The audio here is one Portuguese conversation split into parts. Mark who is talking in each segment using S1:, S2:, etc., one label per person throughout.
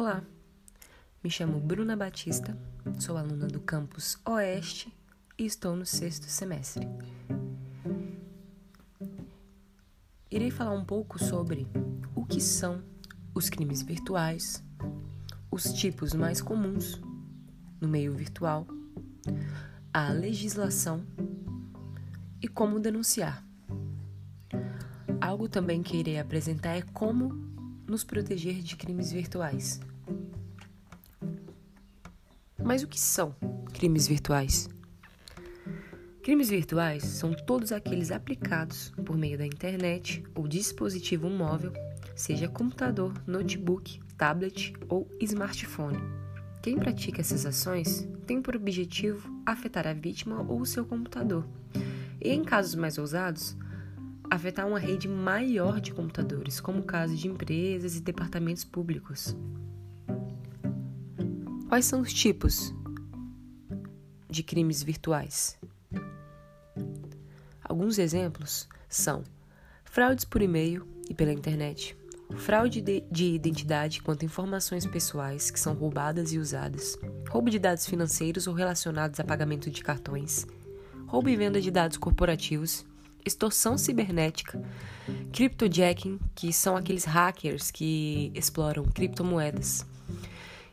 S1: Olá, me chamo Bruna Batista, sou aluna do campus Oeste e estou no sexto semestre. Irei falar um pouco sobre o que são os crimes virtuais, os tipos mais comuns no meio virtual, a legislação e como denunciar. Algo também que irei apresentar é como nos proteger de crimes virtuais. Mas o que são crimes virtuais? Crimes virtuais são todos aqueles aplicados por meio da internet ou dispositivo móvel, seja computador, notebook, tablet ou smartphone. Quem pratica essas ações tem por objetivo afetar a vítima ou o seu computador. E em casos mais ousados, afetar uma rede maior de computadores, como o caso de empresas e departamentos públicos. Quais são os tipos de crimes virtuais? Alguns exemplos são fraudes por e-mail e pela internet, fraude de identidade quanto a informações pessoais que são roubadas e usadas, roubo de dados financeiros ou relacionados a pagamento de cartões, roubo e venda de dados corporativos extorsão cibernética, cryptojacking, que são aqueles hackers que exploram criptomoedas,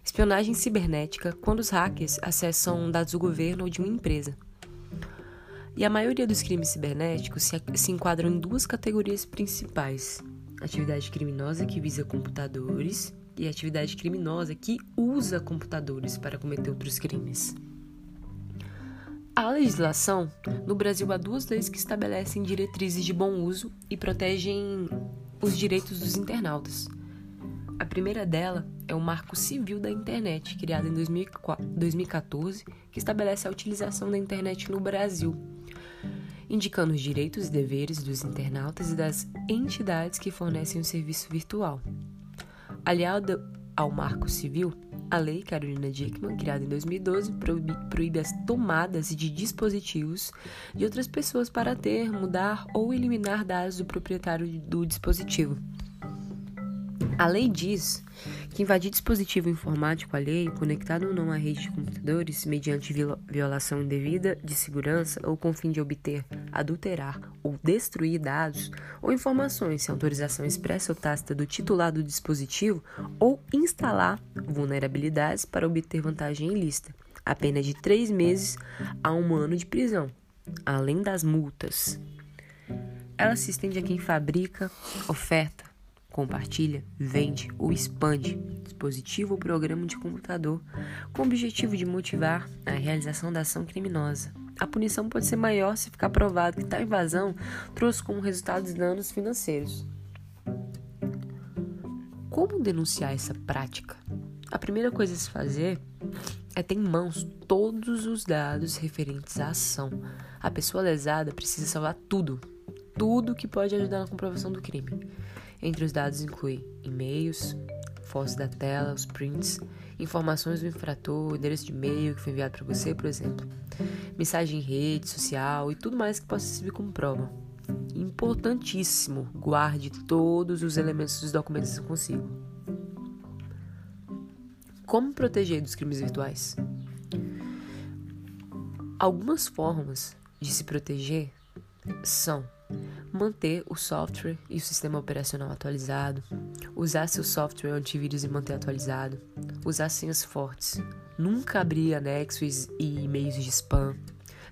S1: espionagem cibernética, quando os hackers acessam dados do governo ou de uma empresa. E a maioria dos crimes cibernéticos se, se enquadram em duas categorias principais: atividade criminosa que visa computadores e atividade criminosa que usa computadores para cometer outros crimes. A legislação, no Brasil há duas leis que estabelecem diretrizes de bom uso e protegem os direitos dos internautas. A primeira dela é o Marco Civil da Internet, criado em 2014, que estabelece a utilização da internet no Brasil, indicando os direitos e deveres dos internautas e das entidades que fornecem o serviço virtual. Aliado ao Marco Civil, a Lei Carolina Dickmann, criada em 2012, proíbe, proíbe as tomadas de dispositivos de outras pessoas para ter, mudar ou eliminar dados do proprietário do dispositivo. A lei diz que invadir dispositivo informático alheio, conectado ou não à rede de computadores, mediante violação indevida de segurança ou com fim de obter, adulterar ou destruir dados ou informações sem autorização expressa ou tácita do titular do dispositivo ou instalar vulnerabilidades para obter vantagem ilícita, a pena de três meses a um ano de prisão, além das multas. Ela se estende a quem fabrica, oferta, compartilha, vende ou expande dispositivo ou programa de computador com o objetivo de motivar a realização da ação criminosa. A punição pode ser maior se ficar provado que tal invasão trouxe como resultado danos financeiros. Como denunciar essa prática? A primeira coisa a se fazer é ter em mãos todos os dados referentes à ação. A pessoa lesada precisa salvar tudo, tudo que pode ajudar na comprovação do crime. Entre os dados inclui e-mails, fotos da tela, os prints, informações do infrator, o endereço de e-mail que foi enviado para você, por exemplo, mensagem em rede social e tudo mais que possa servir como prova. Importantíssimo, guarde todos os elementos dos documentos consigo. Como proteger dos crimes virtuais? Algumas formas de se proteger são manter o software e o sistema operacional atualizado, usar seu software antivírus e manter atualizado, usar senhas fortes, nunca abrir anexos e e-mails de spam,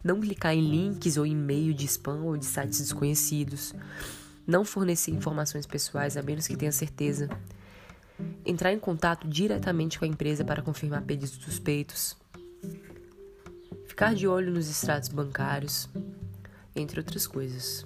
S1: não clicar em links ou e-mail de spam ou de sites desconhecidos, não fornecer informações pessoais a menos que tenha certeza, entrar em contato diretamente com a empresa para confirmar pedidos suspeitos, ficar de olho nos extratos bancários, entre outras coisas.